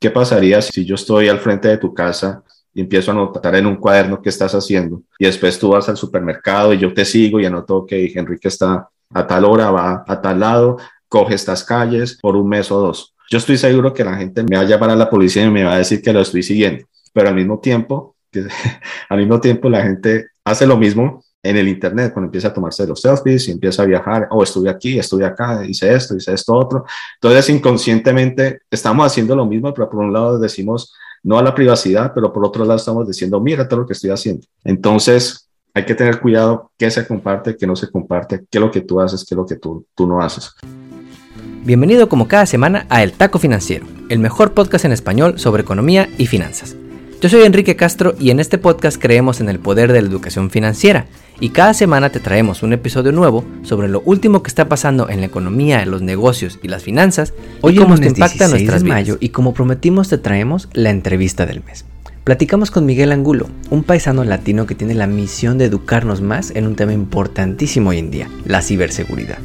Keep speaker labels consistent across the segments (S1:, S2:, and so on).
S1: ¿Qué pasaría si yo estoy al frente de tu casa y empiezo a anotar en un cuaderno qué estás haciendo? Y después tú vas al supermercado y yo te sigo y anoto que Enrique está a tal hora, va a tal lado, coge estas calles por un mes o dos. Yo estoy seguro que la gente me va a llamar a la policía y me va a decir que lo estoy siguiendo, pero al mismo tiempo, al mismo tiempo la gente hace lo mismo en el internet cuando empieza a tomarse los selfies y empieza a viajar, oh, estuve aquí, estuve acá, hice esto, hice esto otro. Entonces inconscientemente estamos haciendo lo mismo, pero por un lado decimos no a la privacidad, pero por otro lado estamos diciendo, mira todo lo que estoy haciendo. Entonces hay que tener cuidado qué se comparte, qué no se comparte, qué es lo que tú haces, qué es lo que tú, tú no haces.
S2: Bienvenido como cada semana a El Taco Financiero, el mejor podcast en español sobre economía y finanzas. Yo soy Enrique Castro y en este podcast creemos en el poder de la educación financiera y cada semana te traemos un episodio nuevo sobre lo último que está pasando en la economía, los negocios y las finanzas Hoy y cómo nos impacta nuestras de mayo y como prometimos te traemos la entrevista del mes. Platicamos con Miguel Angulo, un paisano latino que tiene la misión de educarnos más en un tema importantísimo hoy en día, la ciberseguridad.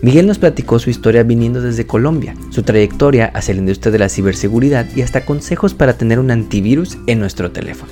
S2: Miguel nos platicó su historia viniendo desde Colombia, su trayectoria hacia la industria de la ciberseguridad y hasta consejos para tener un antivirus en nuestro teléfono.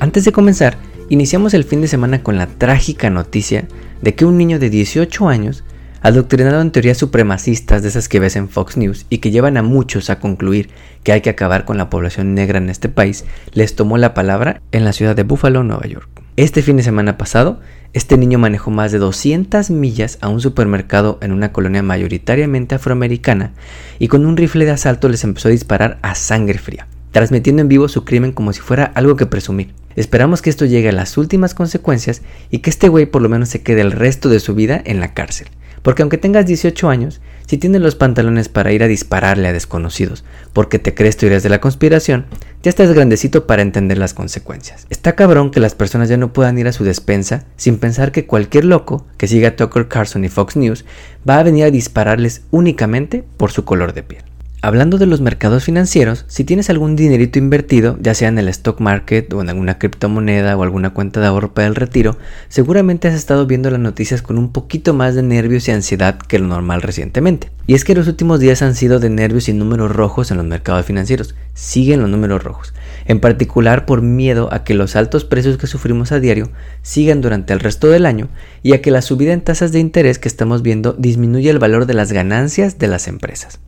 S2: Antes de comenzar, iniciamos el fin de semana con la trágica noticia de que un niño de 18 años, adoctrinado en teorías supremacistas de esas que ves en Fox News y que llevan a muchos a concluir que hay que acabar con la población negra en este país, les tomó la palabra en la ciudad de Buffalo, Nueva York. Este fin de semana pasado, este niño manejó más de 200 millas a un supermercado en una colonia mayoritariamente afroamericana y con un rifle de asalto les empezó a disparar a sangre fría, transmitiendo en vivo su crimen como si fuera algo que presumir. Esperamos que esto llegue a las últimas consecuencias y que este güey por lo menos se quede el resto de su vida en la cárcel. Porque aunque tengas 18 años, si tienes los pantalones para ir a dispararle a desconocidos porque te crees teorías de la conspiración, ya estás grandecito para entender las consecuencias. Está cabrón que las personas ya no puedan ir a su despensa sin pensar que cualquier loco que siga Tucker Carlson y Fox News va a venir a dispararles únicamente por su color de piel. Hablando de los mercados financieros, si tienes algún dinerito invertido, ya sea en el stock market o en alguna criptomoneda o alguna cuenta de ahorro para el retiro, seguramente has estado viendo las noticias con un poquito más de nervios y ansiedad que lo normal recientemente. Y es que los últimos días han sido de nervios y números rojos en los mercados financieros. Siguen los números rojos en particular por miedo a que los altos precios que sufrimos a diario sigan durante el resto del año y a que la subida en tasas de interés que estamos viendo disminuya el valor de las ganancias de las empresas.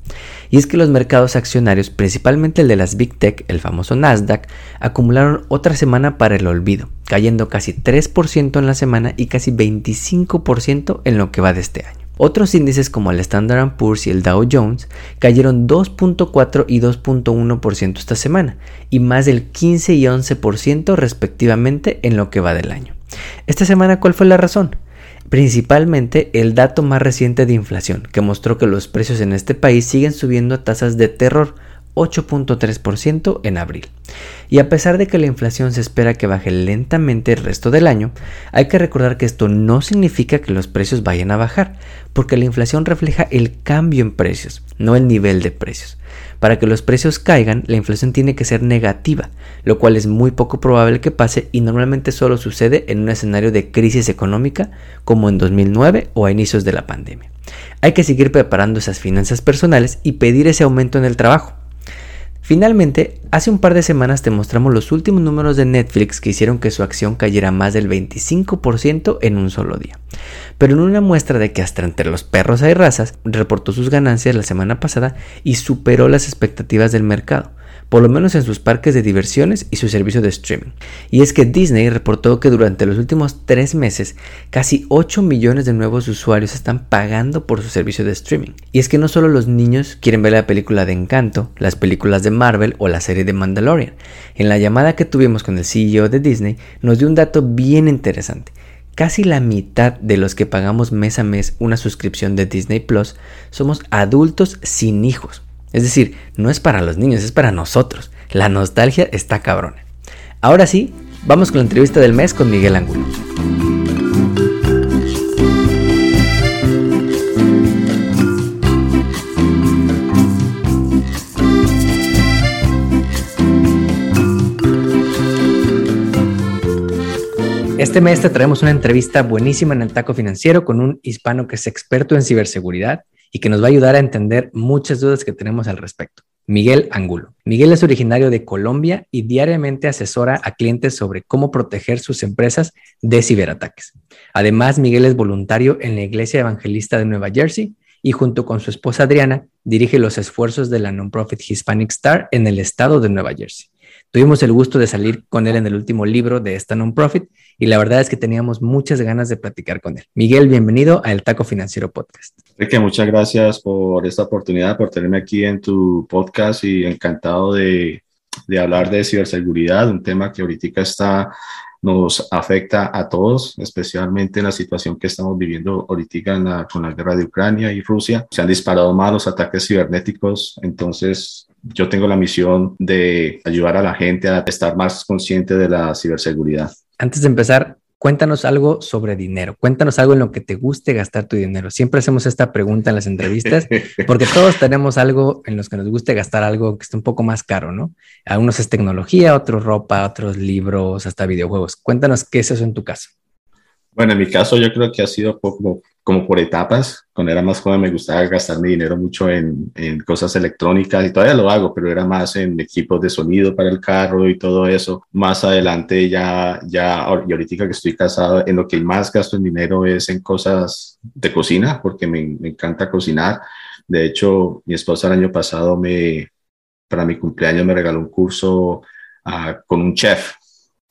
S2: Y es que los mercados accionarios, principalmente el de las Big Tech, el famoso Nasdaq, acumularon otra semana para el olvido, cayendo casi 3% en la semana y casi 25% en lo que va de este año. Otros índices como el Standard Poor's y el Dow Jones cayeron 2.4 y 2.1% esta semana y más del 15 y 11% respectivamente en lo que va del año. Esta semana, ¿cuál fue la razón? Principalmente el dato más reciente de inflación, que mostró que los precios en este país siguen subiendo a tasas de terror, 8.3% en abril. Y a pesar de que la inflación se espera que baje lentamente el resto del año, hay que recordar que esto no significa que los precios vayan a bajar, porque la inflación refleja el cambio en precios, no el nivel de precios. Para que los precios caigan, la inflación tiene que ser negativa, lo cual es muy poco probable que pase y normalmente solo sucede en un escenario de crisis económica como en 2009 o a inicios de la pandemia. Hay que seguir preparando esas finanzas personales y pedir ese aumento en el trabajo. Finalmente, hace un par de semanas te mostramos los últimos números de Netflix que hicieron que su acción cayera más del 25% en un solo día. Pero en una muestra de que hasta entre los perros hay razas, reportó sus ganancias la semana pasada y superó las expectativas del mercado por lo menos en sus parques de diversiones y su servicio de streaming. Y es que Disney reportó que durante los últimos tres meses casi 8 millones de nuevos usuarios están pagando por su servicio de streaming. Y es que no solo los niños quieren ver la película de Encanto, las películas de Marvel o la serie de Mandalorian. En la llamada que tuvimos con el CEO de Disney nos dio un dato bien interesante. Casi la mitad de los que pagamos mes a mes una suscripción de Disney Plus somos adultos sin hijos. Es decir, no es para los niños, es para nosotros. La nostalgia está cabrona. Ahora sí, vamos con la entrevista del mes con Miguel Angulo. Este mes te traemos una entrevista buenísima en el Taco Financiero con un hispano que es experto en ciberseguridad y que nos va a ayudar a entender muchas dudas que tenemos al respecto.
S3: Miguel Angulo. Miguel es originario de Colombia y diariamente asesora a clientes sobre cómo proteger sus empresas de ciberataques. Además, Miguel es voluntario en la Iglesia Evangelista de Nueva Jersey y junto con su esposa Adriana dirige los esfuerzos de la non-profit Hispanic Star en el estado de Nueva Jersey. Tuvimos el gusto de salir con él en el último libro de esta non-profit y la verdad es que teníamos muchas ganas de platicar con él. Miguel, bienvenido a El Taco Financiero Podcast.
S1: Enrique, muchas gracias por esta oportunidad, por tenerme aquí en tu podcast y encantado de, de hablar de ciberseguridad, un tema que ahorita está nos afecta a todos, especialmente en la situación que estamos viviendo ahorita con la guerra de Ucrania y Rusia. Se han disparado más los ataques cibernéticos, entonces yo tengo la misión de ayudar a la gente a estar más consciente de la ciberseguridad.
S3: Antes de empezar, cuéntanos algo sobre dinero, cuéntanos algo en lo que te guste gastar tu dinero. Siempre hacemos esta pregunta en las entrevistas porque todos tenemos algo en los que nos guste gastar algo que esté un poco más caro, ¿no? Algunos es tecnología, otros ropa, otros libros, hasta videojuegos. Cuéntanos qué es eso en tu caso.
S1: Bueno, en mi caso yo creo que ha sido poco como por etapas. Cuando era más joven me gustaba gastar mi dinero mucho en, en, cosas electrónicas y todavía lo hago, pero era más en equipos de sonido para el carro y todo eso. Más adelante ya, ya, y ahorita que estoy casado, en lo que más gasto en dinero es en cosas de cocina, porque me, me encanta cocinar. De hecho, mi esposa el año pasado me, para mi cumpleaños me regaló un curso uh, con un chef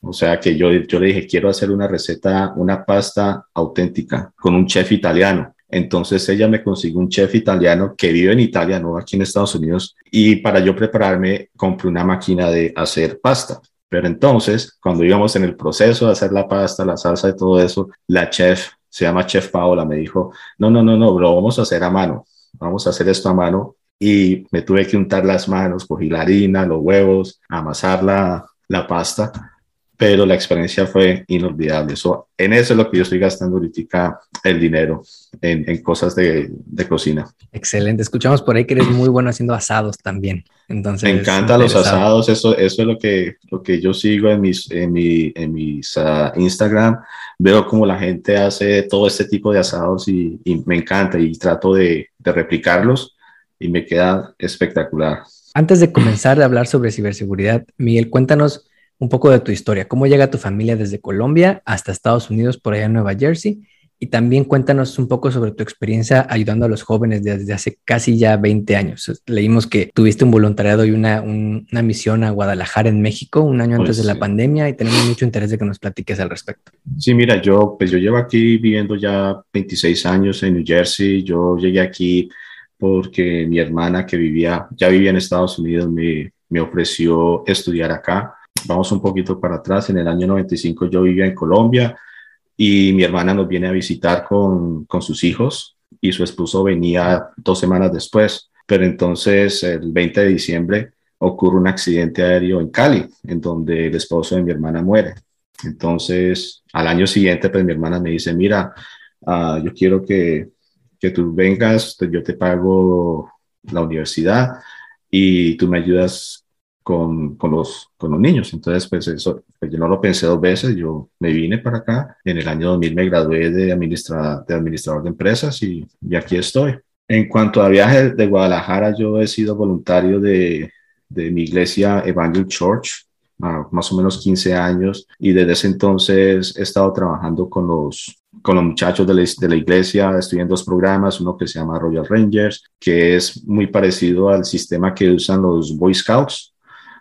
S1: o sea que yo, yo le dije, quiero hacer una receta, una pasta auténtica con un chef italiano. Entonces ella me consiguió un chef italiano que vive en Italia, no aquí en Estados Unidos. Y para yo prepararme, compré una máquina de hacer pasta. Pero entonces, cuando íbamos en el proceso de hacer la pasta, la salsa y todo eso, la chef, se llama Chef Paola, me dijo, no, no, no, no, lo vamos a hacer a mano. Vamos a hacer esto a mano. Y me tuve que untar las manos, cogí la harina, los huevos, amasar la, la pasta pero la experiencia fue inolvidable. Eso, en eso es lo que yo estoy gastando ahorita el dinero, en, en cosas de, de, cocina.
S3: Excelente. Escuchamos por ahí que eres muy bueno haciendo asados también. Entonces,
S1: Me encantan los asados, eso, eso es lo que, lo que yo sigo en mis, en mi, en mis uh, Instagram. Veo cómo la gente hace todo este tipo de asados y, y me encanta y trato de, de replicarlos y me queda espectacular.
S3: Antes de comenzar a hablar sobre ciberseguridad, Miguel, cuéntanos un poco de tu historia, cómo llega tu familia desde Colombia hasta Estados Unidos, por allá en Nueva Jersey, y también cuéntanos un poco sobre tu experiencia ayudando a los jóvenes desde hace casi ya 20 años. Leímos que tuviste un voluntariado y una, una misión a Guadalajara en México un año antes pues de la pandemia y tenemos mucho interés de que nos platiques al respecto.
S1: Sí, mira, yo pues yo llevo aquí viviendo ya 26 años en New Jersey. Yo llegué aquí porque mi hermana que vivía, ya vivía en Estados Unidos, me, me ofreció estudiar acá vamos un poquito para atrás, en el año 95 yo vivía en Colombia y mi hermana nos viene a visitar con, con sus hijos y su esposo venía dos semanas después. Pero entonces el 20 de diciembre ocurre un accidente aéreo en Cali, en donde el esposo de mi hermana muere. Entonces, al año siguiente, pues mi hermana me dice, mira, uh, yo quiero que, que tú vengas, yo te pago la universidad y tú me ayudas con, con, los, con los niños. Entonces, pues eso, pues yo no lo pensé dos veces, yo me vine para acá, en el año 2000 me gradué de, administra, de administrador de empresas y, y aquí estoy. En cuanto a viajes de Guadalajara, yo he sido voluntario de, de mi iglesia Evangel Church, más o menos 15 años, y desde ese entonces he estado trabajando con los, con los muchachos de la, de la, iglesia, estoy en dos programas, uno que se llama Royal Rangers, que es muy parecido al sistema que usan los Boy Scouts,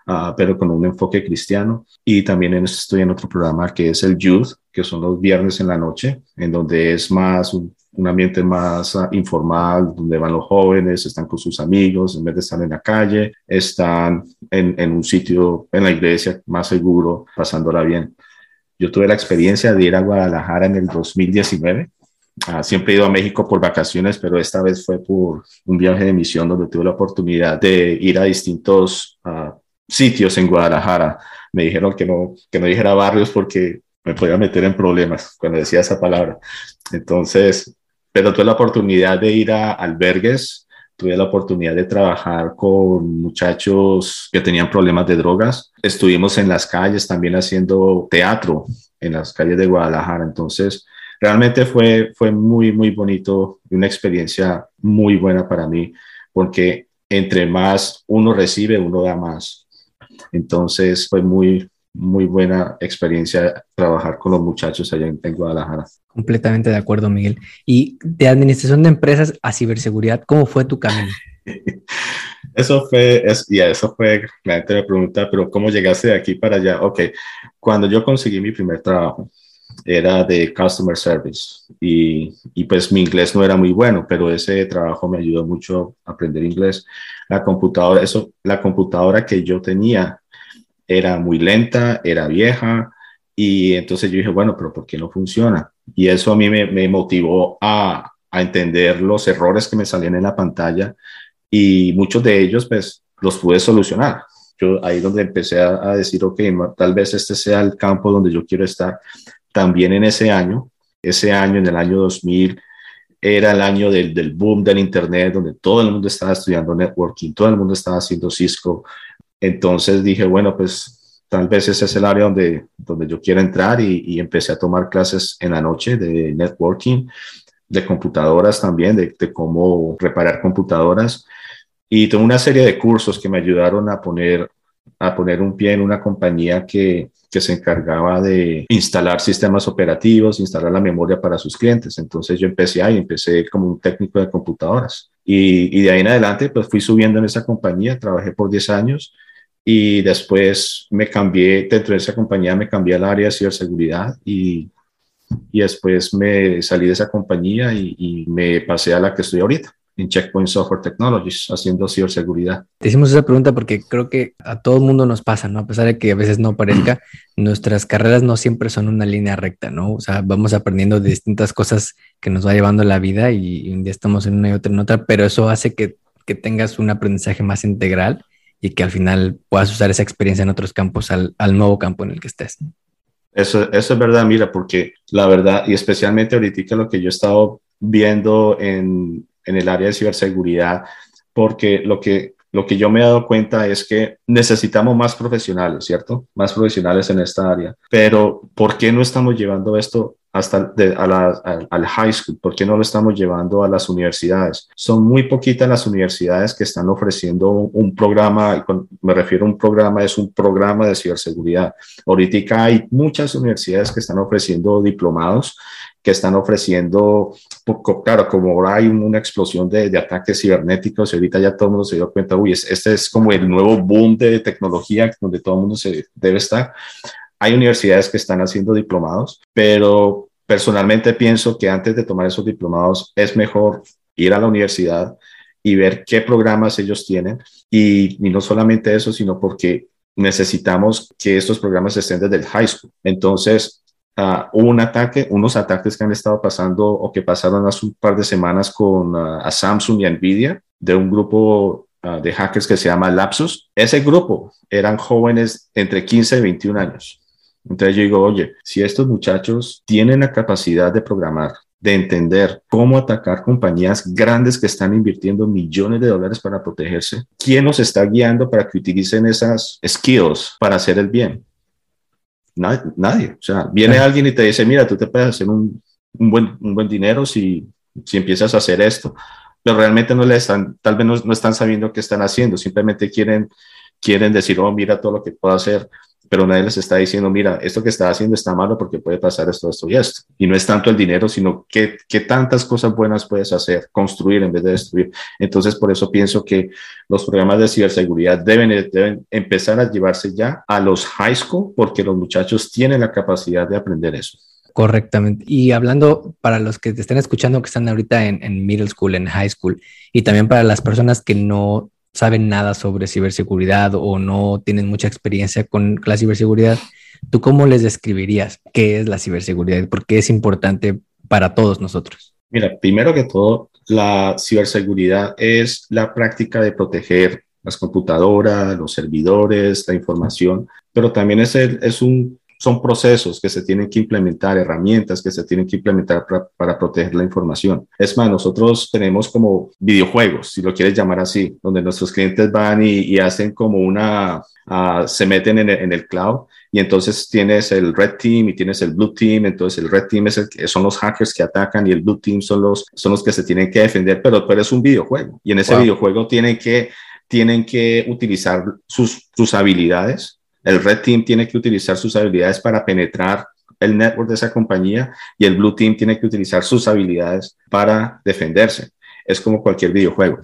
S1: uh, pero con un enfoque cristiano. Y también estoy en otro programa que es el Youth, que son los viernes en la noche, en donde es más un, un ambiente más uh, informal, donde van los jóvenes, están con sus amigos, en vez de estar en la calle, están en, en un sitio, en la iglesia, más seguro, pasándola bien. Yo tuve la experiencia de ir a Guadalajara en el 2019. Uh, siempre he ido a México por vacaciones, pero esta vez fue por un viaje de misión donde tuve la oportunidad de ir a distintos uh, sitios en Guadalajara. Me dijeron que no, que no dijera barrios porque me podía meter en problemas cuando decía esa palabra. Entonces, pero tuve la oportunidad de ir a albergues, tuve la oportunidad de trabajar con muchachos que tenían problemas de drogas. Estuvimos en las calles también haciendo teatro en las calles de Guadalajara. Entonces, realmente fue, fue muy, muy bonito una experiencia muy buena para mí porque entre más uno recibe, uno da más. Entonces fue muy, muy buena experiencia trabajar con los muchachos allá en, Guadalajara.
S3: Completamente de acuerdo, Miguel. Y de administración de empresas a ciberseguridad, ¿cómo fue tu camino?
S1: eso fue, es, y eso fue, la gente me pregunta, pero ¿cómo llegaste de aquí para allá? Ok, cuando yo conseguí mi primer trabajo, era de customer service y, y, pues mi inglés no era muy bueno, pero ese trabajo me ayudó mucho a aprender inglés. La computadora, eso, la computadora que yo tenía era muy lenta, era vieja y entonces yo dije, bueno, pero ¿por qué no funciona? Y eso a mí me, motivó a, a entender los errores que me salían en la pantalla y muchos de ellos pues los pude solucionar. Yo ahí donde empecé a, a decir, ok, tal vez este sea el campo donde yo quiero estar. También en ese año, ese año, en el año 2000, era el año del, del, boom del Internet, donde todo el mundo estaba estudiando networking, todo el mundo estaba haciendo Cisco. Entonces dije, bueno, pues tal vez ese es el área donde, donde yo quiero entrar y, y empecé a tomar clases en la noche de networking, de computadoras también, de, de cómo reparar computadoras. Y tuve una serie de cursos que me ayudaron a poner, a poner un pie en una compañía que, que se encargaba de instalar sistemas operativos, instalar la memoria para sus clientes. Entonces yo empecé ahí, empecé como un técnico de computadoras. Y, y de ahí en adelante, pues fui subiendo en esa compañía, trabajé por 10 años y después me cambié, dentro de esa compañía me cambié al área de ciberseguridad y, y después me salí de esa compañía y, y me pasé a la que estoy ahorita en Checkpoint Software Technologies haciendo ciberseguridad?
S3: Te hicimos esa pregunta porque creo que a todo el mundo nos pasa, ¿no? A pesar de que a veces no parezca, nuestras carreras no siempre son una línea recta, ¿no? O sea, vamos aprendiendo de distintas cosas que nos va llevando la vida y, un día estamos en una y otra en otra, pero eso hace que, que tengas un aprendizaje más integral y que al final puedas usar esa experiencia en otros campos al, al nuevo campo en el que estés.
S1: Eso, eso es verdad, mira, porque la verdad, y especialmente ahorita lo que yo he estado viendo en, en el área de ciberseguridad, porque lo que, lo que yo me he dado cuenta es que necesitamos más profesionales, ¿cierto? Más profesionales en esta área. Pero ¿por qué no estamos llevando esto hasta a la, al high school? ¿Por qué no lo estamos llevando a las universidades? Son muy poquitas las universidades que están ofreciendo un, programa, y me refiero a un programa, es un programa de ciberseguridad. Ahorita hay muchas universidades que están ofreciendo diplomados que están ofreciendo, claro, como ahora hay una explosión de, de ataques cibernéticos y ahorita ya todo el mundo se dio cuenta, uy, este es como el nuevo boom de tecnología donde todo el mundo se debe estar. Hay universidades que están haciendo diplomados, pero personalmente pienso que antes de tomar esos diplomados es mejor ir a la universidad y ver qué programas ellos tienen y, no solamente eso, sino porque necesitamos que estos programas estén desde el high school. Entonces, hubo un ataque, unos ataques que han estado pasando o que pasaron hace un par de semanas con uh, a Samsung y Nvidia de un grupo uh, de hackers que se llama Lapsus. Ese grupo eran jóvenes entre 15 y 21 años. Entonces yo digo, oye, si estos muchachos tienen la capacidad de programar, de entender cómo atacar compañías grandes que están invirtiendo millones de dólares para protegerse, ¿quién nos está guiando para que utilicen esas skills para hacer el bien? Nadie, O sea, viene alguien y te dice, mira, tú te puedes hacer un, un, buen, un buen dinero si, si empiezas a hacer esto. Pero realmente no le están, tal vez no, no están sabiendo qué están haciendo, simplemente quieren, quieren decir, oh, mira todo lo que puedo hacer pero nadie les está diciendo, mira, esto que está haciendo está malo porque puede pasar esto, esto y esto. Y no es tanto el dinero, sino qué, qué tantas cosas buenas puedes hacer, construir en vez de destruir. Entonces, por eso pienso que los programas de ciberseguridad deben, deben empezar a llevarse ya a los high school porque los muchachos tienen la capacidad de aprender eso.
S3: Correctamente. Y hablando para los que te están escuchando que están ahorita en, en middle school, en high school, y también para las personas que no saben nada sobre ciberseguridad o no tienen mucha experiencia con la ciberseguridad, ¿tú cómo les describirías qué es la ciberseguridad y por qué es importante para todos nosotros?
S1: Mira, primero que todo, la ciberseguridad es la práctica de proteger las computadoras, los servidores, la información, pero también es, es un son procesos que se tienen que implementar, herramientas que se tienen que implementar para, proteger la información. Es más, nosotros tenemos como videojuegos, si lo quieres llamar así, donde nuestros clientes van y, hacen como una, uh, se meten en el, en el, cloud y entonces tienes el red team y tienes el blue team, entonces el red team es el, son los hackers que atacan y el blue team son los, son los que se tienen que defender, pero, pero es un videojuego y en ese videojuego tienen que tienen que utilizar sus, sus habilidades. El Red Team tiene que utilizar sus habilidades para penetrar el network de esa compañía y el Blue Team tiene que utilizar sus habilidades para defenderse. Es como cualquier videojuego.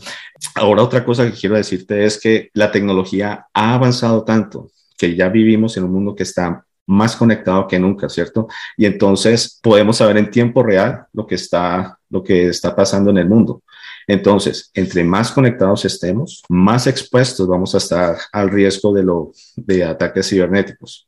S1: Ahora otra cosa que quiero decirte es que la tecnología ha avanzado tanto que ya vivimos en un mundo que está más conectado que nunca, ¿cierto? Y entonces podemos saber en tiempo real lo que está, lo que está pasando en el mundo. Entonces, entre más conectados estemos, más expuestos vamos a estar al riesgo de, lo, de ataques cibernéticos.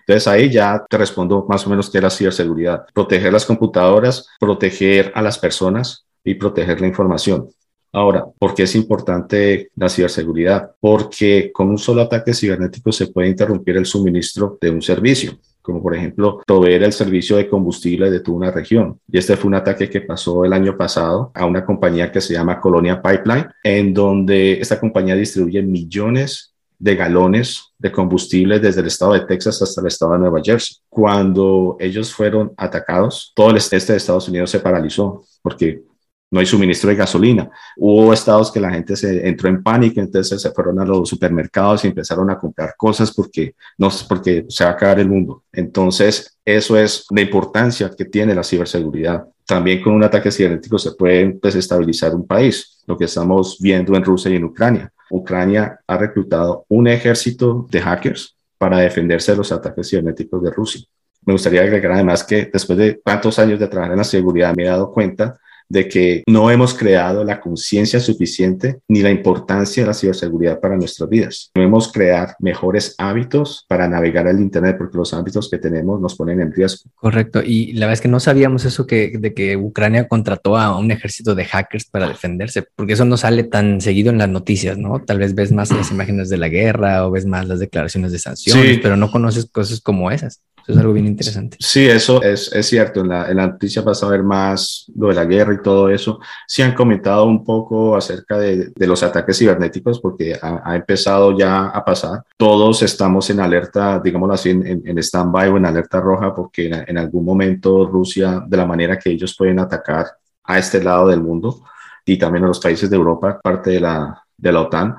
S1: Entonces ahí ya te respondo más o menos qué es la ciberseguridad. Proteger las computadoras, proteger a las personas y proteger la información. Ahora, ¿por qué es importante la ciberseguridad? Porque con un solo ataque cibernético se puede interrumpir el suministro de un servicio como por ejemplo proveer el servicio de combustible de toda una región. Y este fue un ataque que pasó el año pasado a una compañía que se llama Colonia Pipeline, en donde esta compañía distribuye millones de galones de combustible desde el estado de Texas hasta el estado de Nueva Jersey. Cuando ellos fueron atacados, todo el este de Estados Unidos se paralizó porque no hay suministro de gasolina. Hubo estados que la gente se entró en pánico, entonces se fueron a los supermercados y empezaron a comprar cosas porque, no, porque se va a acabar el mundo. Entonces, eso es la importancia que tiene la ciberseguridad. También con un ataque cibernético se puede desestabilizar un país, lo que estamos viendo en Rusia y en Ucrania. Ucrania ha reclutado un ejército de hackers para defenderse de los ataques cibernéticos de Rusia. Me gustaría agregar además que después de tantos años de trabajar en la seguridad me he dado cuenta de que no hemos creado la conciencia suficiente ni la importancia de la ciberseguridad para nuestras vidas. Debemos crear mejores hábitos para navegar el Internet porque los hábitos que tenemos nos ponen en riesgo.
S3: Correcto. Y la verdad es que no sabíamos eso que, de que Ucrania contrató a un ejército de hackers para defenderse, porque eso no sale tan seguido en las noticias, ¿no? Tal vez ves más las imágenes de la guerra o ves más las declaraciones de sanciones, pero no conoces cosas como esas es algo bien interesante.
S1: Sí, eso es, es cierto. En la, en la, noticia vas a ver más lo de la guerra y todo eso. Sí han comentado un poco acerca de, de los ataques cibernéticos porque ha, empezado ya a pasar. Todos estamos en alerta, digámoslo así, en, en stand-by o en alerta roja porque en, en algún momento Rusia, de la manera que ellos pueden atacar a este lado del mundo y también a los países de Europa, parte de la, de la OTAN,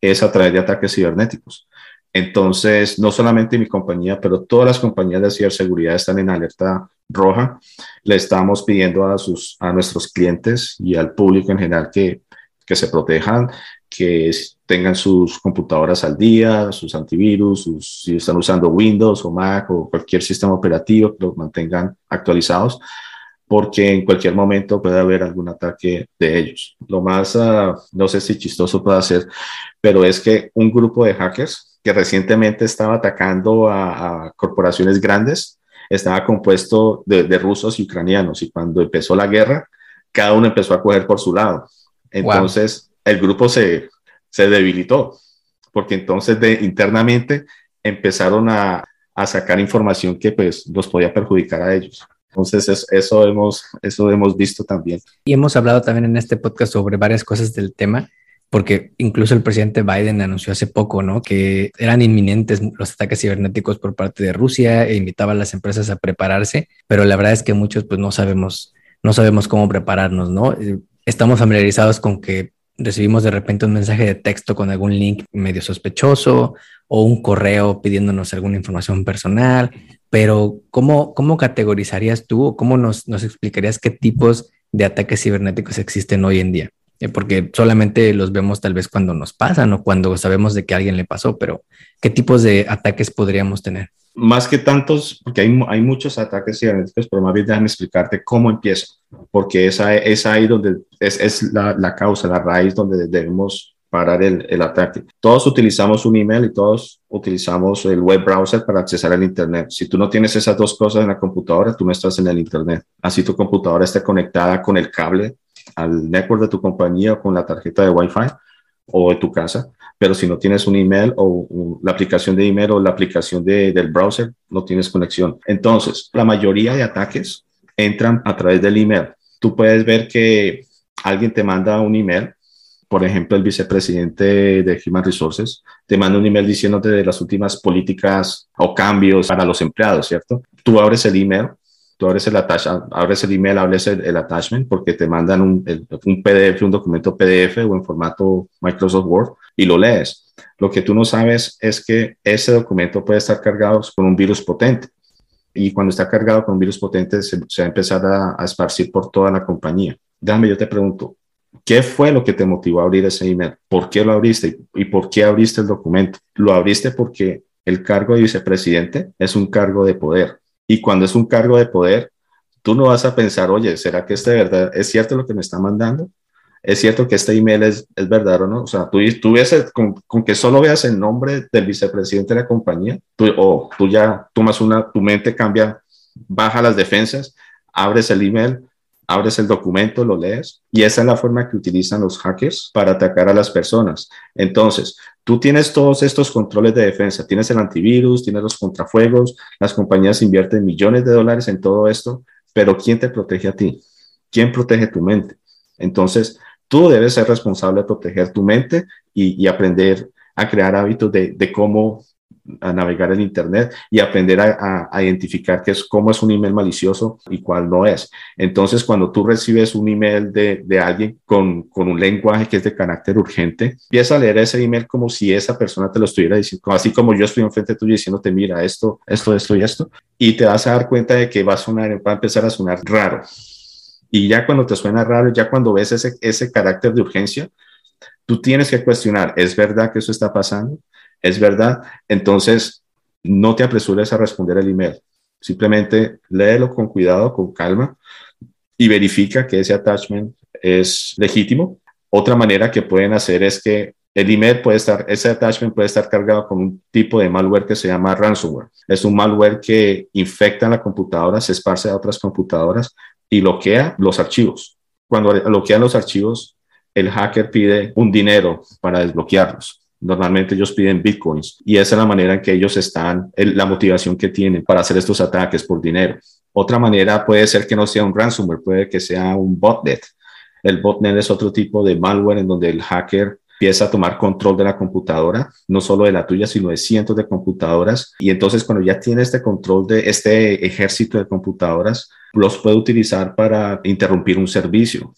S1: es a través de ataques cibernéticos. Entonces, no solamente mi compañía, pero todas las compañías de ciberseguridad están en alerta roja. Le estamos pidiendo a, sus, a nuestros clientes y al público en general que, que se protejan, que tengan sus computadoras al día, sus antivirus, sus, si están usando Windows o Mac o cualquier sistema operativo, que los mantengan actualizados, porque en cualquier momento puede haber algún ataque de ellos. Lo más, uh, no sé si chistoso puede ser, pero es que un grupo de hackers que recientemente estaba atacando a, a corporaciones grandes, estaba compuesto de, de, rusos y ucranianos y cuando empezó la guerra, cada uno empezó a coger por su lado. Entonces, wow. el grupo se, se debilitó, porque entonces de, internamente empezaron a, a, sacar información que pues los podía perjudicar a ellos. Entonces, eso, eso, hemos, eso hemos visto también.
S3: Y hemos hablado también en este podcast sobre varias cosas del tema porque incluso el presidente Biden anunció hace poco, ¿no? Que eran inminentes los ataques cibernéticos por parte de Rusia e invitaba a las empresas a prepararse, pero la verdad es que muchos pues no sabemos, no sabemos cómo prepararnos, ¿no? Eh, estamos familiarizados con que recibimos de repente un mensaje de texto con algún link medio sospechoso o un correo pidiéndonos alguna información personal, pero ¿cómo, cómo categorizarías tú o cómo nos, nos explicarías qué tipos de ataques cibernéticos existen hoy en día? Eh, porque solamente los vemos tal vez cuando nos pasan o cuando sabemos de que a alguien le pasó, pero ¿qué tipos de ataques podríamos tener?
S1: Más que tantos, porque hay, hay muchos ataques cibernéticos, pero más bien déjame explicarte cómo empieza, porque esa es ahí donde es, es la, la, causa, la raíz donde debemos parar el, el, ataque. Todos utilizamos un email y todos utilizamos el web browser para accesar al Internet. Si tú no tienes esas dos cosas en la computadora, tú no estás en el Internet. Así tu computadora esté conectada con el cable al network de tu compañía con la tarjeta de Wi-Fi o de tu casa, pero si no tienes un email o, la aplicación de email o la aplicación de, del browser, no tienes conexión. Entonces, la mayoría de ataques entran a través del email. Tú puedes ver que alguien te manda un email, por ejemplo, el vicepresidente de Human Resources te manda un email diciéndote de las últimas políticas o cambios para los empleados, ¿cierto? Tú abres el email tú abres el, abres el email, abres el, attachment porque te mandan un, un PDF, un documento PDF o en formato Microsoft Word y lo lees. Lo que tú no sabes es que ese documento puede estar cargado con un virus potente y cuando está cargado con un virus potente se, va a empezar a, a, esparcir por toda la compañía. Déjame, yo te pregunto, ¿qué fue lo que te motivó a abrir ese email? ¿Por qué lo abriste y por qué abriste el documento? Lo abriste porque el cargo de vicepresidente es un cargo de poder y cuando es un cargo de poder, tú no vas a pensar, oye, ¿será que este verdad es cierto lo que me está mandando? ¿Es cierto que este email es, es verdad o no? O sea, tú, tú ves con, con, que solo veas el nombre del vicepresidente de la compañía, tú, o tú ya tomas una, tu mente cambia, baja las defensas, abres el email, abres el documento, lo lees y esa es la forma que utilizan los hackers para atacar a las personas. Entonces, tú tienes todos estos controles de defensa, tienes el antivirus, tienes los contrafuegos, las compañías invierten millones de dólares en todo esto, pero ¿quién te protege a ti? ¿Quién protege tu mente? Entonces, tú debes ser responsable de proteger tu mente y, aprender a crear hábitos de, cómo a navegar en Internet y aprender a, identificar qué es, cómo es un email malicioso y cuál no es. Entonces, cuando tú recibes un email de, de alguien con, con, un lenguaje que es de carácter urgente, empieza a leer ese email como si esa persona te lo estuviera diciendo, así como yo estoy enfrente tuyo diciéndote, mira, esto, esto, esto y esto, y te vas a dar cuenta de que va a sonar, va a empezar a sonar raro. Y ya cuando te suena raro, ya cuando ves ese, ese carácter de urgencia, tú tienes que cuestionar, ¿es verdad que eso está pasando? ¿Es verdad? Entonces, no te apresures a responder el email. Simplemente léelo con cuidado, con calma y verifica que ese attachment es legítimo. Otra manera que pueden hacer es que el email puede estar, ese attachment puede estar cargado con un tipo de malware que se llama ransomware. Es un malware que infecta la computadora, se esparce a otras computadoras y bloquea los archivos. Cuando bloquean los archivos, el hacker pide un dinero para desbloquearlos. Normalmente ellos piden bitcoins y esa es la manera en que ellos están, la motivación que tienen para hacer estos ataques por dinero. Otra manera puede ser que no sea un ransomware, puede que sea un botnet. El botnet es otro tipo de malware en donde el hacker empieza a tomar control de la computadora, no solo de la tuya, sino de cientos de computadoras. Y entonces cuando ya tiene este control de este ejército de computadoras, los puede utilizar para interrumpir un servicio.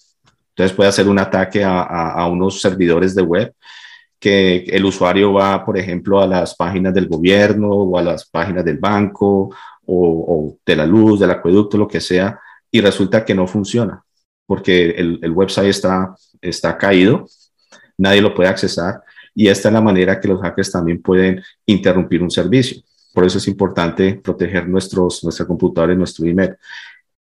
S1: Entonces puede hacer un ataque a, unos servidores de web que el usuario va, por ejemplo, a las páginas del gobierno o a las páginas del banco o, de la luz, del acueducto, lo que sea, y resulta que no funciona porque el, el website está, está caído, nadie lo puede accesar y esta es la manera que los hackers también pueden interrumpir un servicio. Por eso es importante proteger nuestros, nuestra computadora y nuestro email.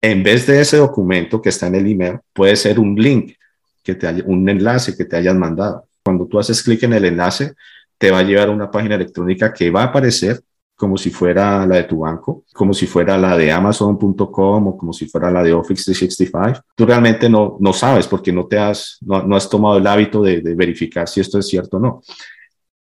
S1: En vez de ese documento que está en el email, puede ser un link, que te haya, un enlace que te hayan mandado. Cuando tú haces clic en el enlace, te va a llevar a una página electrónica que va a aparecer como si fuera la de tu banco, como si fuera la de amazon.com o como si fuera la de Office 365. Tú realmente no, no sabes porque no te has, no, has tomado el hábito de, verificar si esto es cierto o no.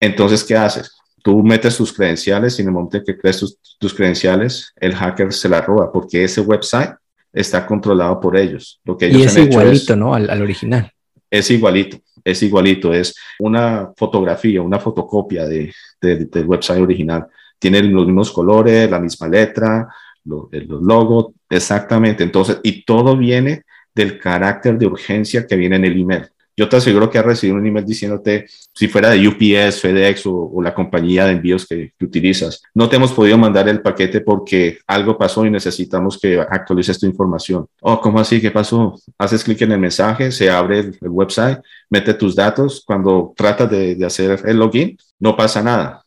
S1: Entonces, ¿qué haces? Tú metes tus credenciales y en el momento en que crees tus, credenciales, el hacker se la roba porque ese website está controlado por ellos.
S3: Lo que ellos y es igualito, ¿no? al original.
S1: Es igualito es igualito, es una fotografía, una fotocopia de, del website original. Tiene los mismos colores, la misma letra, los, los logos, exactamente. Entonces, y todo viene del carácter de urgencia que viene en el email. Yo te aseguro que has recibido un email diciéndote, si fuera de UPS, FedEx o, la compañía de envíos que, utilizas, no te hemos podido mandar el paquete porque algo pasó y necesitamos que actualices tu información. Oh, ¿cómo así? ¿Qué pasó? Haces clic en el mensaje, se abre el, website, mete tus datos. Cuando tratas de, de hacer el login, no pasa nada.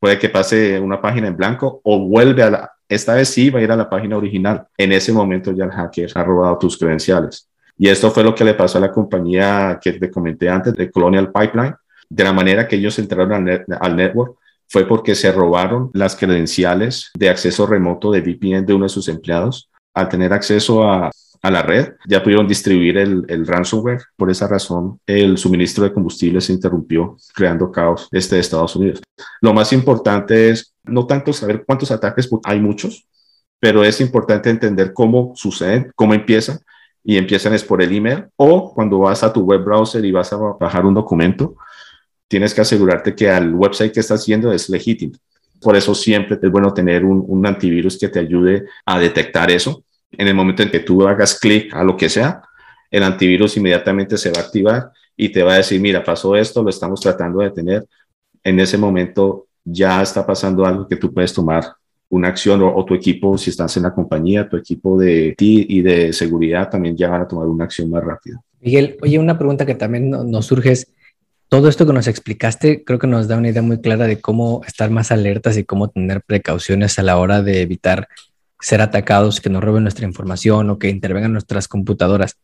S1: Puede que pase una página en blanco o vuelve a la, esta vez sí va a ir a la página original. En ese momento ya el hacker ha robado tus credenciales. Y esto fue lo que le pasó a la compañía que te comenté antes, de Colonial Pipeline. De la manera que ellos entraron al, network fue porque se robaron las credenciales de acceso remoto de VPN de uno de sus empleados. Al tener acceso a, la red, ya pudieron distribuir el, el, ransomware. Por esa razón, el suministro de combustible se interrumpió, creando caos este de Estados Unidos. Lo más importante es no tanto saber cuántos ataques, hay muchos, pero es importante entender cómo suceden, cómo empiezan y empiezan es por el email o cuando vas a tu web browser y vas a bajar un documento, tienes que asegurarte que al website que estás yendo es legítimo. Por eso siempre es bueno tener un, un, antivirus que te ayude a detectar eso. En el momento en que tú hagas clic a lo que sea, el antivirus inmediatamente se va a activar y te va a decir, mira, pasó esto, lo estamos tratando de detener. En ese momento ya está pasando algo que tú puedes tomar una acción o, tu equipo, si estás en la compañía, tu equipo de ti y de seguridad también ya van a tomar una acción más rápida.
S3: Miguel, oye, una pregunta que también nos surge es, todo esto que nos explicaste creo que nos da una idea muy clara de cómo estar más alertas y cómo tener precauciones a la hora de evitar ser atacados, que nos roben nuestra información o que intervengan nuestras computadoras.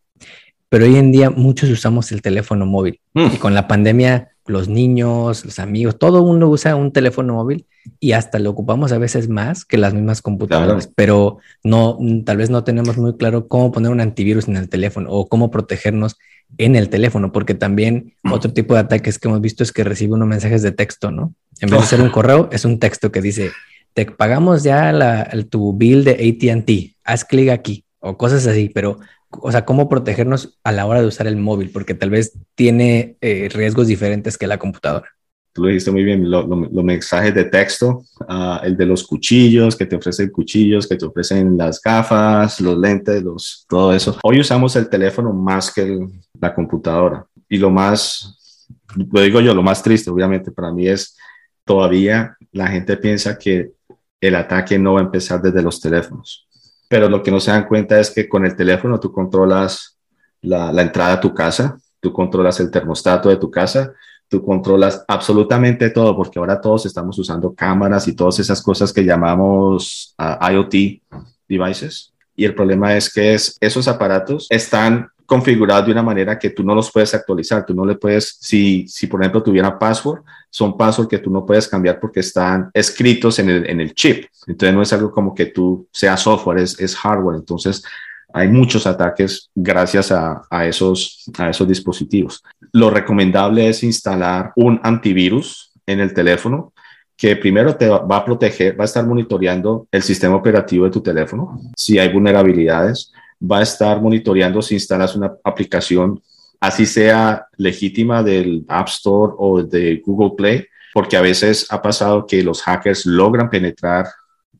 S3: Pero hoy en día muchos usamos el teléfono móvil mm. y con la pandemia los niños, los amigos, todo mundo usa un teléfono móvil y hasta lo ocupamos a veces más que las mismas computadoras, pero no, tal vez no tenemos muy claro cómo poner un antivirus en el teléfono o cómo protegernos en el teléfono, porque también otro tipo de ataques que hemos visto es que recibe unos mensajes de texto, ¿no? En vez de ser un correo, es un texto que dice, te pagamos ya la, tu bill de ATT, haz clic aquí o cosas así, pero o sea, cómo protegernos a la hora de usar el móvil, porque tal vez tiene eh, riesgos diferentes que la computadora.
S1: Tú lo dijiste muy bien, los mensajes de texto, ah, el de los cuchillos, que te ofrecen cuchillos, que te ofrecen las gafas, los lentes, los, todo eso. Hoy usamos el teléfono más que la computadora. Y lo más, lo digo yo, lo más triste, obviamente, para mí es todavía la gente piensa que el ataque no va a empezar desde los teléfonos pero lo que no se dan cuenta es que con el teléfono tú controlas la, entrada a tu casa, tú controlas el termostato de tu casa, tú controlas absolutamente todo, porque ahora todos estamos usando cámaras y todas esas cosas que llamamos ah, IoT devices. Y el problema es que es, esos aparatos están configurados de una manera que tú no los puedes actualizar. Tú no le puedes, si, si por ejemplo tuviera password, son password que tú no puedes cambiar porque están escritos en el, en el chip. Entonces no es algo como que tú sea software, es hardware. Entonces hay muchos ataques gracias a, esos, esos dispositivos. Lo recomendable es instalar un antivirus en el teléfono que primero te va a proteger, va a estar monitoreando el sistema operativo de tu teléfono, si hay vulnerabilidades, va a estar monitoreando si instalas una aplicación, así sea legítima del App Store o de Google Play, porque a veces ha pasado que los hackers logran penetrar,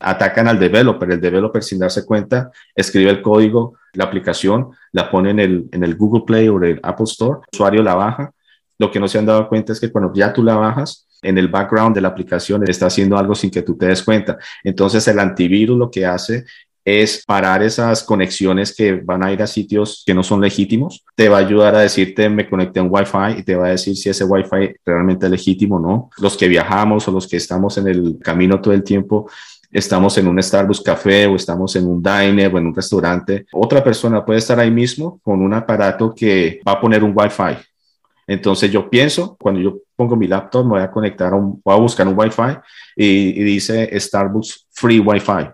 S1: atacan al developer, el developer sin darse cuenta, escribe el código, la aplicación, la pone en el, en el Google Play o el Apple Store, el usuario la baja. Lo que no se han dado cuenta es que cuando ya tú la bajas, en el background de la aplicación está haciendo algo sin que tú te des cuenta. Entonces el antivirus lo que hace es parar esas conexiones que van a ir a sitios que no son legítimos. Te va a ayudar a decirte, me conecté a un Wi-Fi y te va a decir si ese Wi-Fi realmente es legítimo o no. Los que viajamos o los que estamos en el camino todo el tiempo, estamos en un Starbucks café o estamos en un diner o en un restaurante. Otra persona puede estar ahí mismo con un aparato que va a poner un Wi-Fi. Entonces yo pienso, cuando yo pongo mi laptop, me voy a conectar, a un, voy a buscar un Wi-Fi y, y dice Starbucks Free Wi-Fi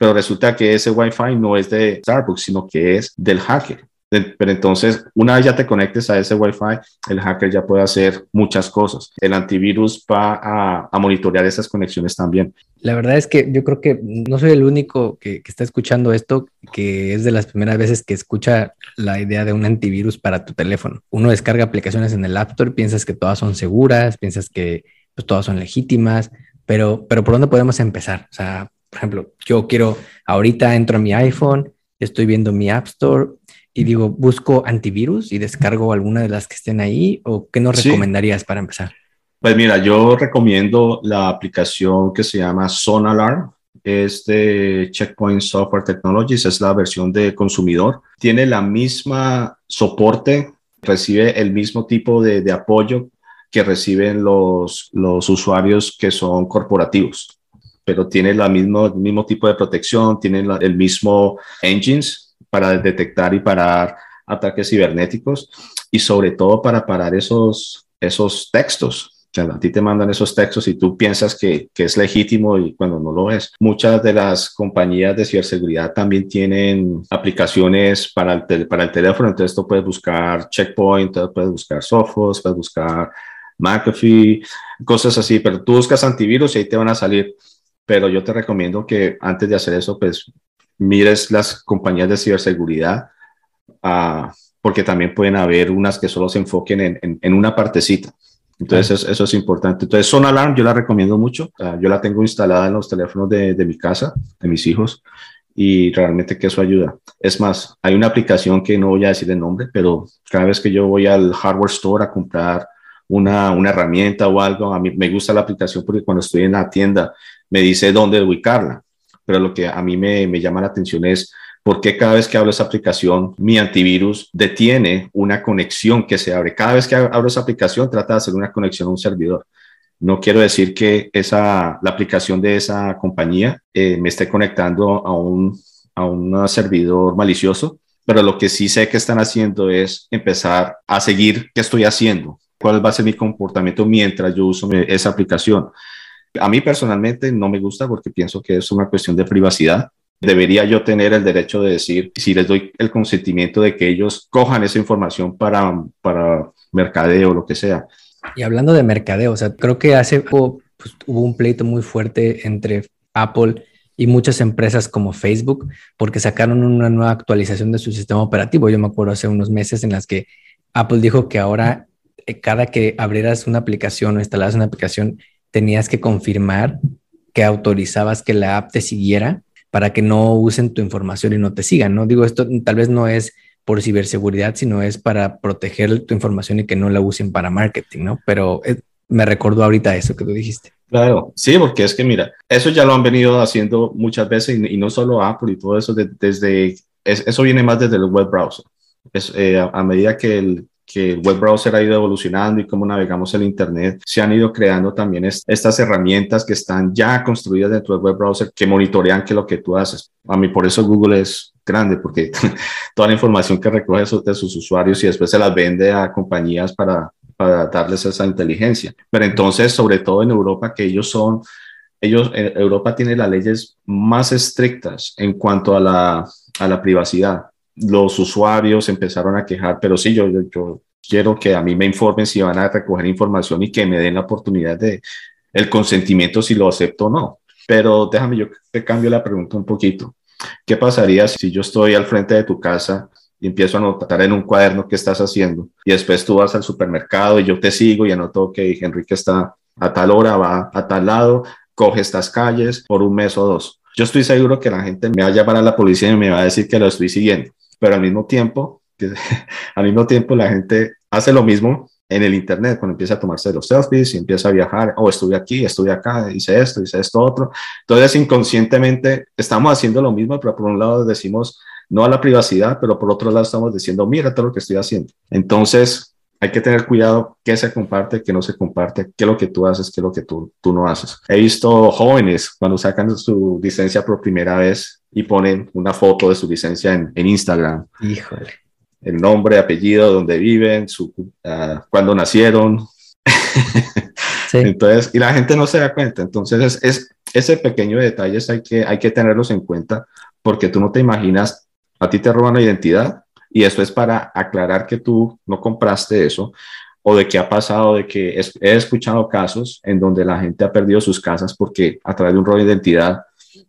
S1: pero resulta que ese Wi-Fi no es de Starbucks, sino que es del hacker. Pero entonces, una vez ya te conectes a ese Wi-Fi, el hacker ya puede hacer muchas cosas. El antivirus va a, monitorear esas conexiones también.
S3: La verdad es que yo creo que no soy el único que, que, está escuchando esto, que es de las primeras veces que escucha la idea de un antivirus para tu teléfono. Uno descarga aplicaciones en el App Store, piensas que todas son seguras, piensas que pues, todas son legítimas, pero, pero ¿por dónde podemos empezar? O sea, por ejemplo, yo quiero, ahorita entro a mi iPhone, estoy viendo mi App Store y digo, busco antivirus y descargo alguna de las que estén ahí o qué nos recomendarías para empezar?
S1: Pues mira, yo recomiendo la aplicación que se llama Sonalarm. Es de Checkpoint Software Technologies, es la versión de consumidor. Tiene la misma soporte, recibe el mismo tipo de, de apoyo que reciben los, los usuarios que son corporativos pero tiene la mismo, el mismo tipo de protección, tiene el mismo engines para detectar y parar ataques cibernéticos y sobre todo para parar esos, esos textos. O sea, a ti te mandan esos textos y tú piensas que, que, es legítimo y cuando no lo es. Muchas de las compañías de ciberseguridad también tienen aplicaciones para el, para el teléfono, entonces tú puedes buscar Checkpoint, puedes buscar Sophos, puedes buscar McAfee, cosas así, pero tú buscas antivirus y ahí te van a salir pero yo te recomiendo que antes de hacer eso, pues mires las compañías de ciberseguridad, uh, porque también pueden haber unas que solo se enfoquen en, en, una partecita. Entonces, eso, es importante. Entonces, Son Alarm yo la recomiendo mucho. Uh, yo la tengo instalada en los teléfonos de, de, mi casa, de mis hijos, y realmente que eso ayuda. Es más, hay una aplicación que no voy a decir el nombre, pero cada vez que yo voy al hardware store a comprar una, una herramienta o algo, a mí me gusta la aplicación porque cuando estoy en la tienda me dice dónde ubicarla, pero lo que a mí me, llama la atención es por qué cada vez que abro esa aplicación, mi antivirus detiene una conexión que se abre. Cada vez que abro esa aplicación, trata de hacer una conexión a un servidor. No quiero decir que esa, la aplicación de esa compañía eh, me esté conectando a un, a un servidor malicioso, pero lo que sí sé que están haciendo es empezar a seguir qué estoy haciendo, cuál va a ser mi comportamiento mientras yo uso esa aplicación. A mí personalmente no me gusta porque pienso que es una cuestión de privacidad. Debería yo tener el derecho de decir si les doy el consentimiento de que ellos cojan esa información para, para mercadeo o lo que sea.
S3: Y hablando de mercadeo, o sea, creo que hace poco pues, hubo un pleito muy fuerte entre Apple y muchas empresas como Facebook porque sacaron una nueva actualización de su sistema operativo. Yo me acuerdo hace unos meses en las que Apple dijo que ahora eh, cada que abrieras una aplicación o instalaras una aplicación tenías que confirmar que autorizabas que la app te siguiera para que no usen tu información y no te sigan, ¿no? Digo, esto tal vez no es por ciberseguridad, sino es para proteger tu información y que no la usen para marketing, ¿no? Pero eh, me recordó ahorita eso que tú dijiste.
S1: Claro, sí, porque es que mira, eso ya lo han venido haciendo muchas veces y, no solo Apple y todo eso, desde, eso viene más desde el web browser. Es, eh, a, medida que el, que el web browser ha ido evolucionando y cómo navegamos el Internet, se han ido creando también estas herramientas que están ya construidas dentro del web browser que monitorean que lo que tú haces. A mí por eso Google es grande, porque toda la información que recoge de sus usuarios y después se las vende a compañías para, para darles esa inteligencia. Pero entonces, sobre todo en Europa, que ellos son ellos, eh, Europa tiene las leyes más estrictas en cuanto a la, a la privacidad los usuarios empezaron a quejar, pero sí, yo, yo, quiero que a mí me informen si van a recoger información y que me den la oportunidad de el consentimiento si lo acepto o no. Pero déjame, yo te cambio la pregunta un poquito. ¿Qué pasaría si yo estoy al frente de tu casa y empiezo a anotar en un cuaderno qué estás haciendo y después tú vas al supermercado y yo te sigo y anoto que Enrique está a tal hora, va a tal lado, coge estas calles por un mes o dos? Yo estoy seguro que la gente me va a llamar a la policía y me va a decir que lo estoy siguiendo pero al mismo tiempo, al mismo tiempo la gente hace lo mismo en el internet cuando empieza a tomarse los selfies y empieza a viajar, o oh, estuve aquí, estuve acá, hice esto, hice esto otro. Entonces inconscientemente estamos haciendo lo mismo, pero por un lado decimos no a la privacidad, pero por otro lado estamos diciendo, mira todo lo que estoy haciendo. Entonces hay que tener cuidado qué se comparte, qué no se comparte, qué es lo que tú haces, qué es lo que tú, tú no haces. He visto jóvenes cuando sacan su licencia por primera vez y ponen una foto de su licencia en, en Instagram.
S3: Híjole.
S1: El nombre, apellido, dónde viven, su, uh, cuándo nacieron. Sí. Entonces, y la gente no se da cuenta. Entonces, es, es, ese pequeño detalles hay que, hay que tenerlos en cuenta porque tú no te imaginas, a ti te roban la identidad y esto es para aclarar que tú no compraste eso o de qué ha pasado, de que he escuchado casos en donde la gente ha perdido sus casas porque a través de un robo de identidad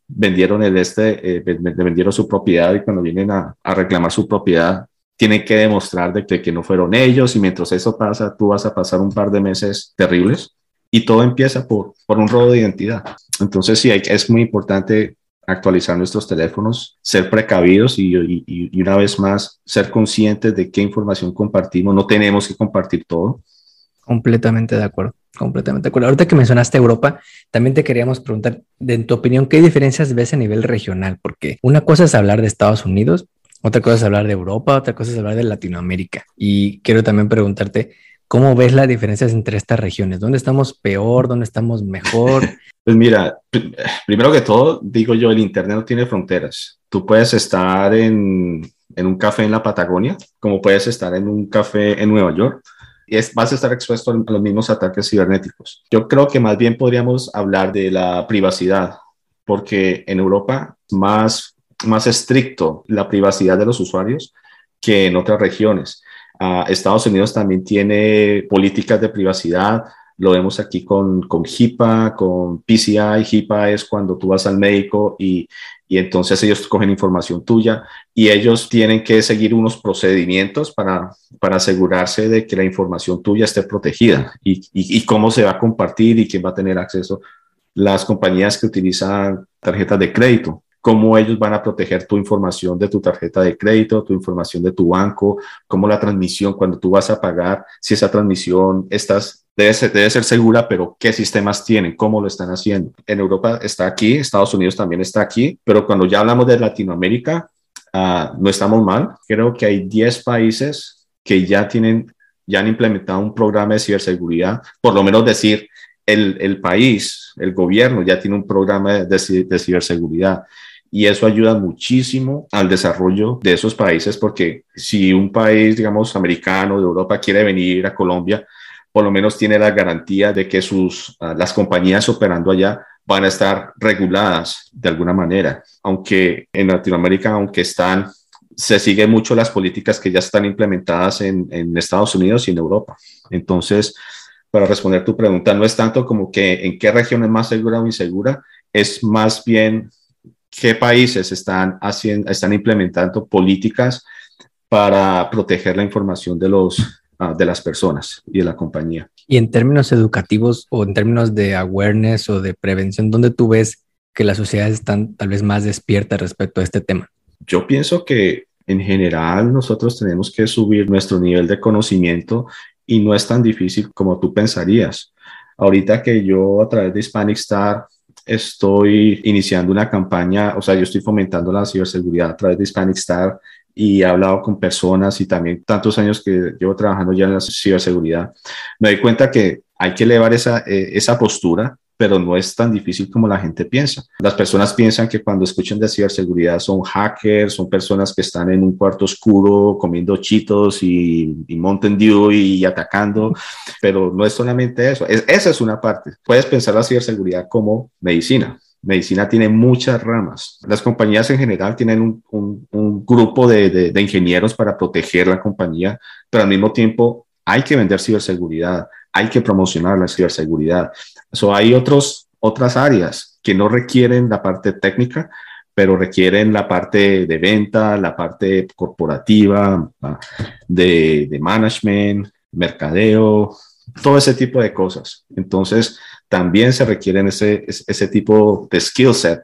S1: vendieron el este, eh, vendieron su propiedad y cuando vienen a, reclamar su propiedad tienen que demostrar de que, no fueron ellos y mientras eso pasa tú vas a pasar un par de meses terribles y todo empieza por, por un robo de identidad. Entonces sí, es muy importante actualizar nuestros teléfonos, ser precavidos y, y, y, una vez más ser conscientes de qué información compartimos. No tenemos que compartir todo.
S3: Completamente de acuerdo. Completamente de acuerdo. Ahorita que mencionaste Europa, también te queríamos preguntar, de, en tu opinión, ¿qué diferencias ves a nivel regional? Porque una cosa es hablar de Estados Unidos, otra cosa es hablar de Europa, otra cosa es hablar de Latinoamérica. Y quiero también preguntarte, ¿cómo ves las diferencias entre estas regiones? ¿Dónde estamos peor? ¿Dónde estamos mejor?
S1: Pues mira, primero que todo, digo yo, el Internet no tiene fronteras. Tú puedes estar en, en un café en la Patagonia, como puedes estar en un café en Nueva York, es, vas a estar expuesto a los mismos ataques cibernéticos. Yo creo que más bien podríamos hablar de la privacidad, porque en Europa más, más estricto la privacidad de los usuarios que en otras regiones. Uh, Estados Unidos también tiene políticas de privacidad. Lo vemos aquí con, con HIPAA, con PCI. HIPAA es cuando tú vas al médico y, y entonces ellos cogen información tuya y ellos tienen que seguir unos procedimientos para, para asegurarse de que la información tuya esté protegida y, y, y, cómo se va a compartir y quién va a tener acceso. Las compañías que utilizan tarjetas de crédito cómo ellos van a proteger tu información de tu tarjeta de crédito, tu información de tu banco, cómo la transmisión, cuando tú vas a pagar, si esa transmisión estás, debe ser, debe ser segura, pero qué sistemas tienen, cómo lo están haciendo. En Europa está aquí, Estados Unidos también está aquí, pero cuando ya hablamos de Latinoamérica, uh, no estamos mal. Creo que hay 10 países que ya tienen, ya han implementado un programa de ciberseguridad, por lo menos decir, el, el país, el gobierno ya tiene un programa de ciberseguridad y eso ayuda muchísimo al desarrollo de esos países porque si un país, digamos, americano de Europa quiere venir a Colombia, por lo menos tiene la garantía de que sus, uh, las compañías operando allá van a estar reguladas de alguna manera, aunque en Latinoamérica, aunque están, se siguen mucho las políticas que ya están implementadas en, en Estados Unidos y en Europa. Entonces, para responder tu pregunta, no es tanto como que en qué región es más segura o insegura, es más bien qué países están, haciendo, están implementando políticas para proteger la información de, los, uh, de las personas y de la compañía.
S3: Y en términos educativos o en términos de awareness o de prevención, ¿dónde tú ves que las sociedades están tal vez más despiertas respecto a este tema?
S1: Yo pienso que en general nosotros tenemos que subir nuestro nivel de conocimiento y no es tan difícil como tú pensarías. Ahorita que yo a través de Hispanic Star estoy iniciando una campaña, o sea, yo estoy fomentando la ciberseguridad a través de Hispanic Star y he hablado con personas y también tantos años que llevo trabajando ya en la ciberseguridad, me doy cuenta que hay que elevar esa, eh, esa postura pero no es tan difícil como la gente piensa. Las personas piensan que cuando escuchan de ciberseguridad son hackers, son personas que están en un cuarto oscuro comiendo chitos y, y Mountain Dew y atacando, pero no es solamente eso. Es, esa es una parte. Puedes pensar la ciberseguridad como medicina. Medicina tiene muchas ramas. Las compañías en general tienen un, un, un grupo de, de, de ingenieros para proteger la compañía, pero al mismo tiempo hay que vender ciberseguridad, hay que promocionar la ciberseguridad. So, hay otros, otras áreas que no requieren la parte técnica, pero requieren la parte de venta, la parte corporativa, de, de management, mercadeo, todo ese tipo de cosas. Entonces, también se requieren ese, ese tipo de skill set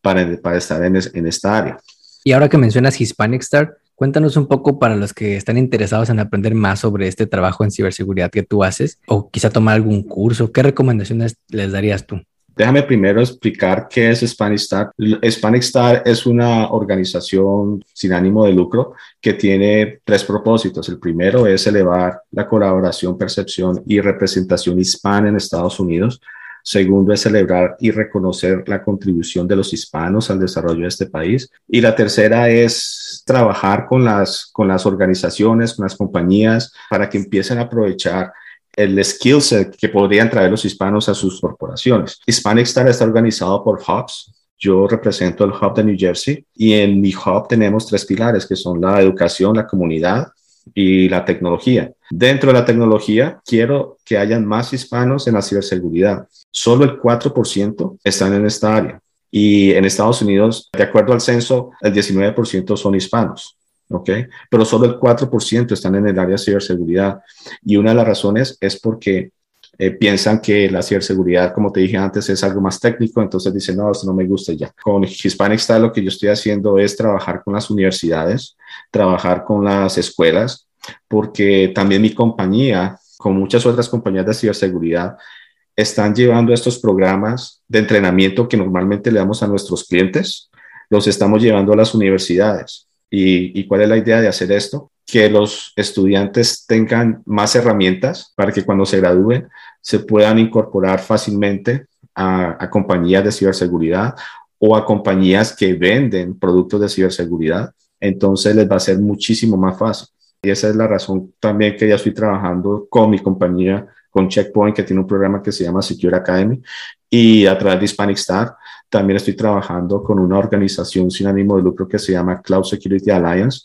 S1: para, para estar en, en esta área.
S3: Y ahora que mencionas Hispanic Start, Cuéntanos un poco para los que están interesados en aprender más sobre este trabajo en ciberseguridad que tú haces o quizá tomar algún curso. ¿Qué recomendaciones les darías tú?
S1: Déjame primero explicar qué es Spanish Star. Spanish Star es una organización sin ánimo de lucro que tiene tres propósitos. El primero es elevar la colaboración, percepción y representación hispana en Estados Unidos. Segundo es celebrar y reconocer la contribución de los hispanos al desarrollo de este país. Y la tercera es trabajar con las, con las organizaciones, con las compañías, para que empiecen a aprovechar el skill set que podrían traer los hispanos a sus corporaciones. Hispanic Star está organizado por hubs. Yo represento el hub de New Jersey y en mi hub tenemos tres pilares que son la educación, la comunidad y la tecnología. Dentro de la tecnología, quiero que hayan más hispanos en la ciberseguridad. Solo el 4% están en esta área. Y en Estados Unidos, de acuerdo al censo, el 19% son hispanos. ¿ok? Pero solo el 4% están en el área de ciberseguridad. Y una de las razones es porque eh, piensan que la ciberseguridad, como te dije antes, es algo más técnico, entonces dicen, no, esto no me gusta ya. Con Hispanic Style lo que yo estoy haciendo es trabajar con las universidades, trabajar con las escuelas, porque también mi compañía, con muchas otras compañías de ciberseguridad, están llevando estos programas de entrenamiento que normalmente le damos a nuestros clientes, los estamos llevando a las universidades. ¿Y, cuál es la idea de hacer esto? Que los estudiantes tengan más herramientas para que cuando se gradúen se puedan incorporar fácilmente a compañías de ciberseguridad o a compañías que venden productos de ciberseguridad. Entonces les va a ser muchísimo más fácil. Y esa es la razón también que ya estoy trabajando con mi compañía, con Checkpoint, que tiene un programa que se llama Secure Academy. Y a través de Hispanic Star también estoy trabajando con una organización sin ánimo de lucro que se llama Cloud Security Alliance.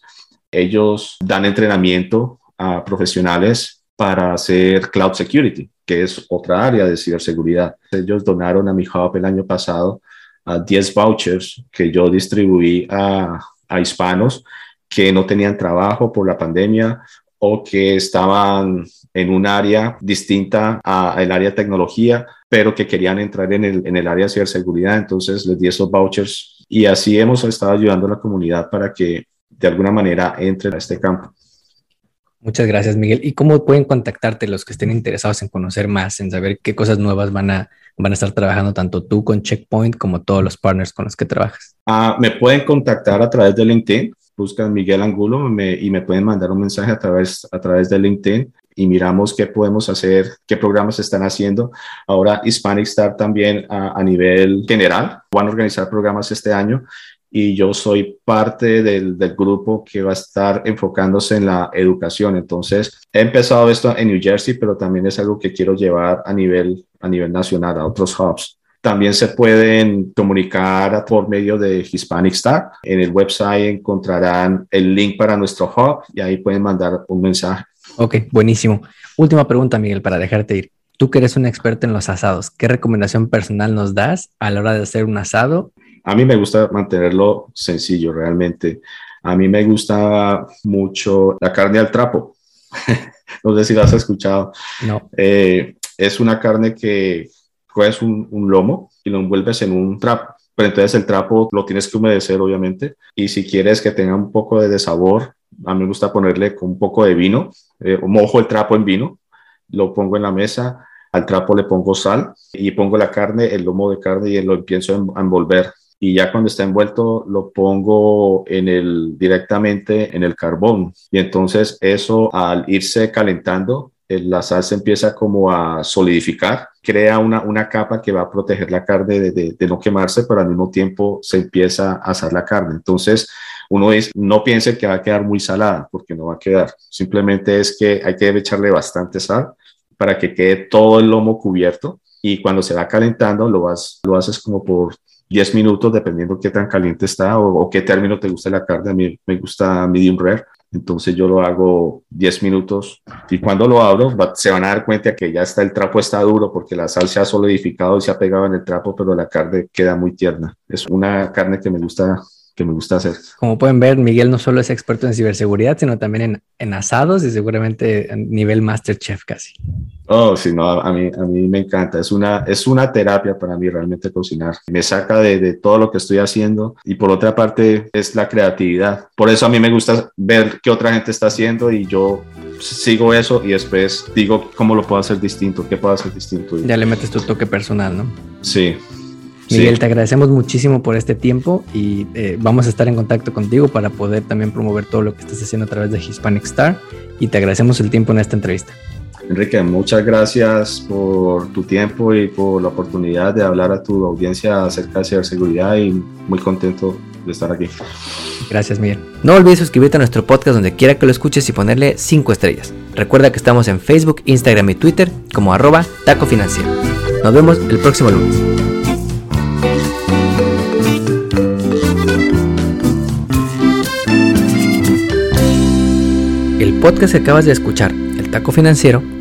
S1: Ellos dan entrenamiento a profesionales para hacer Cloud Security, que es otra área de ciberseguridad. Ellos donaron a mi hub el año pasado a 10 vouchers que yo distribuí a, a hispanos que no tenían trabajo por la pandemia o que estaban en un área distinta al área de tecnología, pero que querían entrar en el, en el área de ciberseguridad. Entonces les di esos vouchers y así hemos estado ayudando a la comunidad para que de alguna manera entre a este campo.
S3: Muchas gracias, Miguel. ¿Y cómo pueden contactarte los que estén interesados en conocer más, en saber qué cosas nuevas van a, van a estar trabajando tanto tú con Checkpoint como todos los partners con los que trabajas?
S1: Ah, me pueden contactar a través de LinkedIn, buscan Miguel Angulo y me pueden mandar un mensaje a través, a través de LinkedIn y miramos qué podemos hacer, qué programas están haciendo. Ahora Hispanic Star también a, a nivel general van a organizar programas este año y yo soy parte del, del, grupo que va a estar enfocándose en la educación. Entonces, he empezado esto en New Jersey, pero también es algo que quiero llevar a nivel, a nivel nacional, a otros hubs. También se pueden comunicar por medio de Hispanic Star. En el website encontrarán el link para nuestro hub y ahí pueden mandar un mensaje.
S3: Ok, buenísimo. Última pregunta, Miguel, para dejarte ir. Tú que eres un experto en los asados, ¿qué recomendación personal nos das a la hora de hacer un asado
S1: a mí me gusta mantenerlo sencillo realmente. A mí me gusta mucho la carne al trapo. no sé si la has escuchado.
S3: No.
S1: Eh, es una carne que coges un, lomo y lo envuelves en un trapo. Pero entonces el trapo lo tienes que humedecer, obviamente. Y si quieres que tenga un poco de sabor, a mí me gusta ponerle un poco de vino. Eh, mojo el trapo en vino, lo pongo en la mesa. Al trapo le pongo sal y pongo la carne, el lomo de carne y lo empiezo a envolver y ya cuando está envuelto lo pongo en el, directamente en el carbón. Y entonces eso al irse calentando, la salsa empieza como a solidificar, crea una, una capa que va a proteger la carne de, de, no quemarse, pero al mismo tiempo se empieza a asar la carne. Entonces, uno es, no piense que va a quedar muy salada, porque no va a quedar. Simplemente es que hay que echarle bastante sal para que quede todo el lomo cubierto y cuando se va calentando lo, vas, lo haces como por 10 minutos, dependiendo qué tan caliente está o, qué término te gusta la carne. A mí me gusta medium rare, entonces yo lo hago 10 minutos y cuando lo abro se van a dar cuenta que ya está el trapo está duro porque la sal se ha solidificado y se ha pegado en el trapo, pero la carne queda muy tierna. Es una carne que me gusta que me gusta hacer.
S3: Como pueden ver, Miguel no solo es experto en ciberseguridad, sino también en, en asados y seguramente a nivel Masterchef casi.
S1: Oh, sí, no, a mí, a mí me encanta. Es una, es una terapia para mí realmente cocinar. Me saca de, de, todo lo que estoy haciendo y por otra parte es la creatividad. Por eso a mí me gusta ver qué otra gente está haciendo y yo sigo eso y después digo cómo lo puedo hacer distinto, qué puedo hacer distinto.
S3: Ya le metes tu toque personal, ¿no?
S1: Sí,
S3: Miguel, te agradecemos muchísimo por este tiempo y eh, vamos a estar en contacto contigo para poder también promover todo lo que estás haciendo a través de Hispanic Star y te agradecemos el tiempo en esta entrevista.
S1: Enrique, muchas gracias por tu tiempo y por la oportunidad de hablar a tu audiencia acerca de ciberseguridad y muy contento de estar aquí.
S3: Gracias, Miguel. No olvides suscribirte a nuestro podcast donde quiera que lo escuches y ponerle 5 estrellas. Recuerda que estamos en Facebook, Instagram y Twitter como arroba taco financiero. Nos vemos el próximo lunes. El podcast que acabas de escuchar, El Taco Financiero,